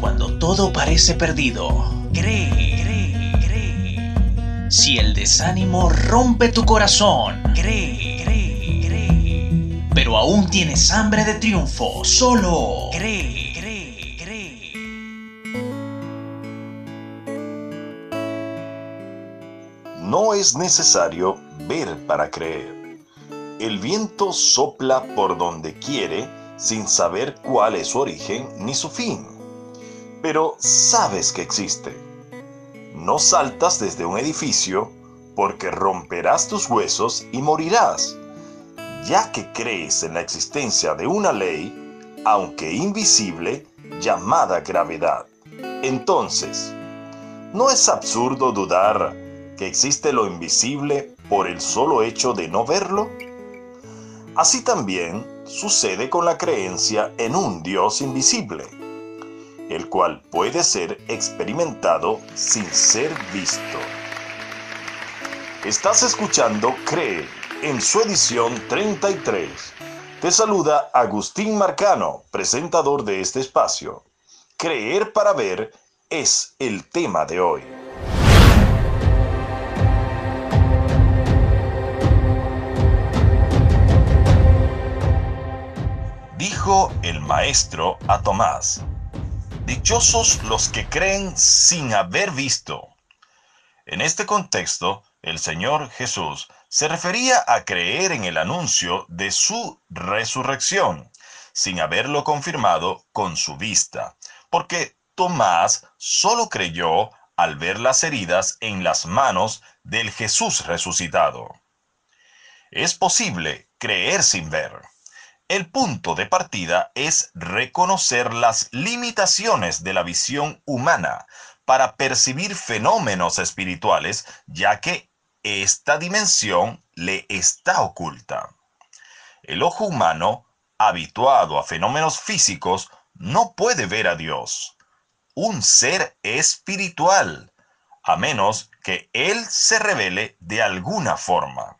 Cuando todo parece perdido, cree, cree, cree. Si el desánimo rompe tu corazón, cree, cree, cree. Pero aún tienes hambre de triunfo, solo cree. No es necesario ver para creer. El viento sopla por donde quiere sin saber cuál es su origen ni su fin. Pero sabes que existe. No saltas desde un edificio porque romperás tus huesos y morirás, ya que crees en la existencia de una ley, aunque invisible, llamada gravedad. Entonces, ¿no es absurdo dudar que existe lo invisible por el solo hecho de no verlo? Así también sucede con la creencia en un Dios invisible, el cual puede ser experimentado sin ser visto. Estás escuchando Cree en su edición 33. Te saluda Agustín Marcano, presentador de este espacio. Creer para ver es el tema de hoy. Maestro a Tomás, Dichosos los que creen sin haber visto. En este contexto, el Señor Jesús se refería a creer en el anuncio de su resurrección, sin haberlo confirmado con su vista, porque Tomás solo creyó al ver las heridas en las manos del Jesús resucitado. Es posible creer sin ver. El punto de partida es reconocer las limitaciones de la visión humana para percibir fenómenos espirituales, ya que esta dimensión le está oculta. El ojo humano, habituado a fenómenos físicos, no puede ver a Dios, un ser espiritual, a menos que Él se revele de alguna forma.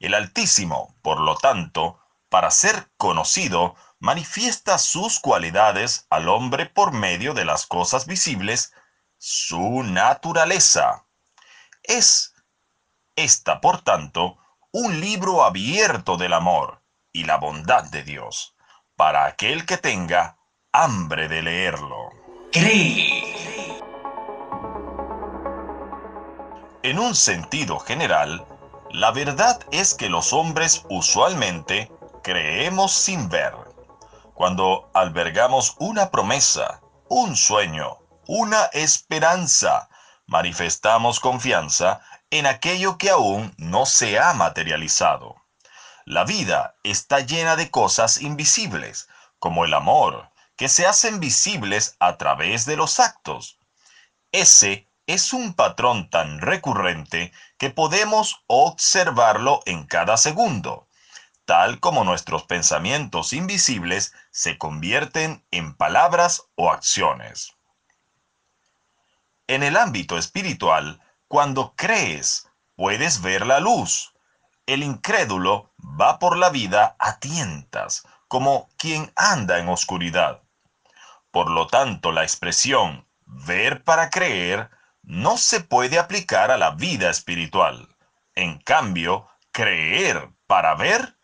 El Altísimo, por lo tanto, para ser conocido, manifiesta sus cualidades al hombre por medio de las cosas visibles, su naturaleza. Es esta, por tanto, un libro abierto del amor y la bondad de Dios, para aquel que tenga hambre de leerlo. Cree. En un sentido general, la verdad es que los hombres usualmente creemos sin ver. Cuando albergamos una promesa, un sueño, una esperanza, manifestamos confianza en aquello que aún no se ha materializado. La vida está llena de cosas invisibles, como el amor, que se hacen visibles a través de los actos. Ese es un patrón tan recurrente que podemos observarlo en cada segundo tal como nuestros pensamientos invisibles se convierten en palabras o acciones. En el ámbito espiritual, cuando crees, puedes ver la luz. El incrédulo va por la vida a tientas, como quien anda en oscuridad. Por lo tanto, la expresión ver para creer no se puede aplicar a la vida espiritual. En cambio, creer para ver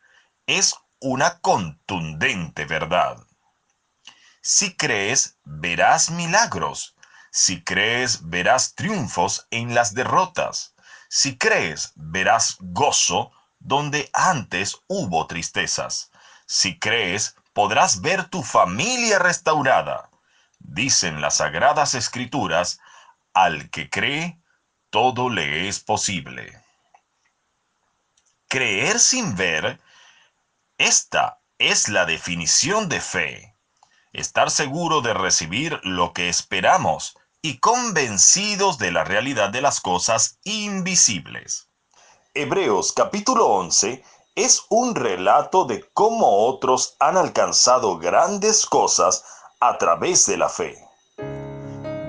es una contundente verdad. Si crees, verás milagros. Si crees, verás triunfos en las derrotas. Si crees, verás gozo donde antes hubo tristezas. Si crees, podrás ver tu familia restaurada. Dicen las sagradas escrituras, al que cree, todo le es posible. Creer sin ver esta es la definición de fe. Estar seguro de recibir lo que esperamos y convencidos de la realidad de las cosas invisibles. Hebreos capítulo 11 es un relato de cómo otros han alcanzado grandes cosas a través de la fe.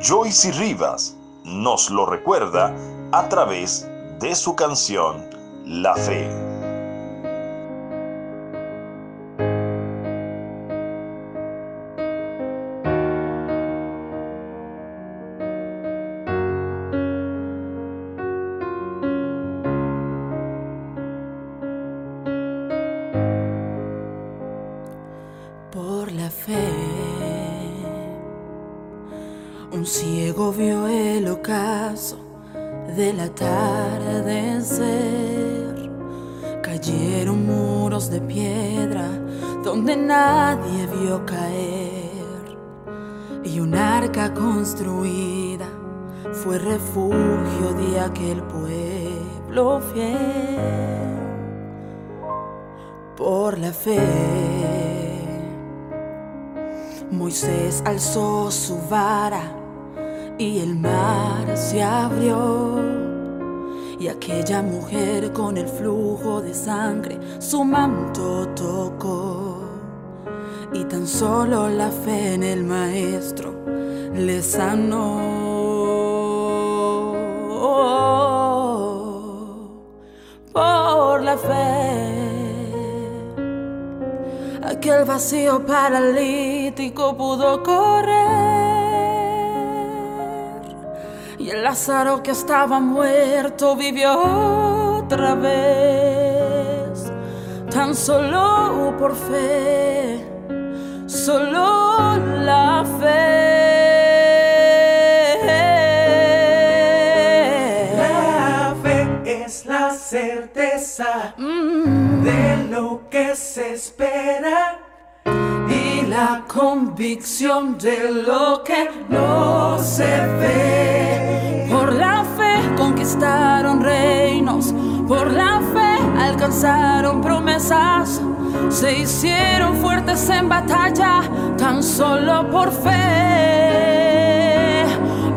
Joyce Rivas nos lo recuerda a través de su canción La Fe. Vio el ocaso del atardecer. Cayeron muros de piedra donde nadie vio caer. Y un arca construida fue refugio de aquel pueblo fiel. Por la fe, Moisés alzó su vara y el mar se abrió. Y aquella mujer con el flujo de sangre su manto tocó. Y tan solo la fe en el maestro le sanó. Por la fe, aquel vacío paralítico pudo correr. El Lázaro que estaba muerto vivió otra vez, tan solo por fe, solo la fe. La fe es la certeza Mm, de lo que se espera. y la convicción de lo que no se ve. Por la fe alcanzaron promesas, se hicieron fuertes en batalla, tan solo por fe.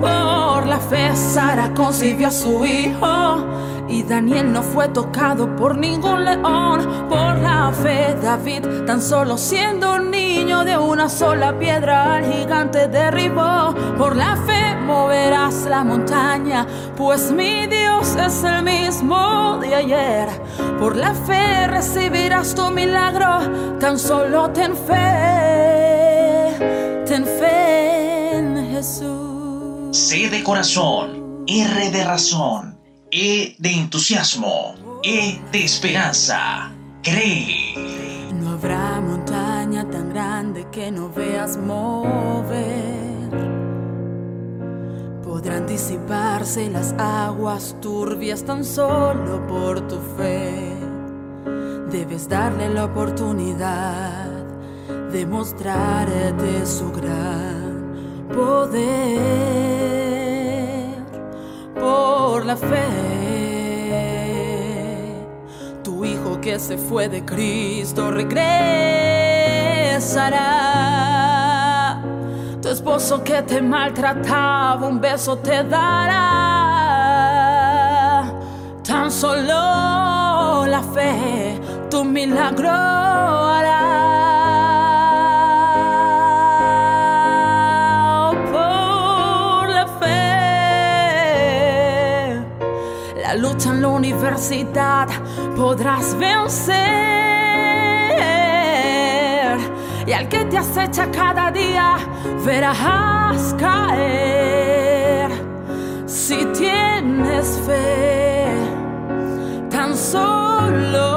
Por la fe Sara concibió a su hijo. Y Daniel no fue tocado por ningún león. Por la fe David, tan solo siendo un niño de una sola piedra, al gigante derribó. Por la fe moverás la montaña, pues mi Dios es el mismo de ayer. Por la fe recibirás tu milagro, tan solo ten fe, ten fe en Jesús. C de corazón, R de razón, E de entusiasmo, E de esperanza. Cree. No habrá montaña tan grande que no veas mover. Podrán disiparse las aguas turbias tan solo por tu fe. Debes darle la oportunidad de mostrarte su gran poder. Por la fe, tu hijo que se fue de Cristo regresará. Tu esposo que te maltrataba un beso te dará. Tan solo la fe tu milagro hará. La lucha en la universidad podrás vencer. Y al que te acecha cada día verás caer. Si tienes fe, tan solo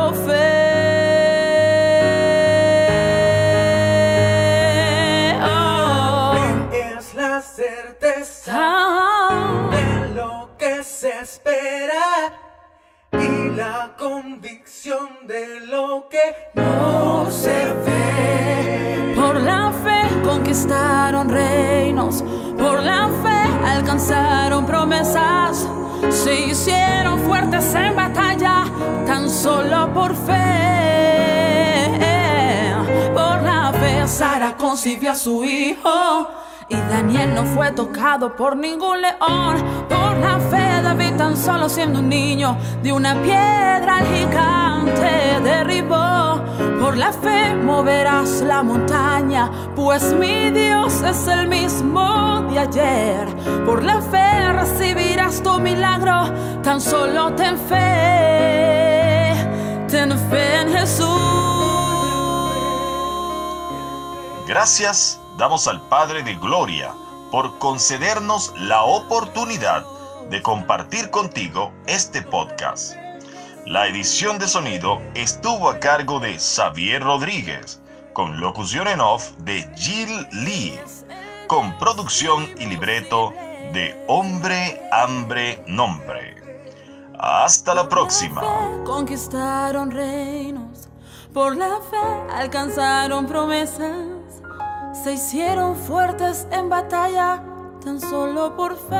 conquistaron reinos, por la fe alcanzaron promesas, se hicieron fuertes en batalla, tan solo por fe. Por la fe Sara concibió a su hijo. Daniel no fue tocado por ningún león. Por la fe David tan solo siendo un niño de una piedra al gigante derribó. Por la fe moverás la montaña, pues mi Dios es el mismo de ayer. Por la fe recibirás tu milagro, tan solo ten fe, ten fe en Jesús. Gracias damos al Padre de Gloria por concedernos la oportunidad de compartir contigo este podcast. La edición de sonido estuvo a cargo de Xavier Rodríguez, con locución en off de Jill Lee, con producción y libreto de Hombre, Hambre, Nombre. Hasta la próxima. Conquistaron reinos, por la fe alcanzaron promesas, se hicieron fuertes en batalla tan solo por fe.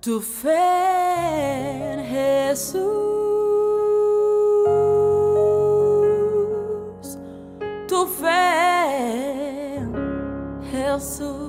Tu fe Jesús, tu fe Jesús.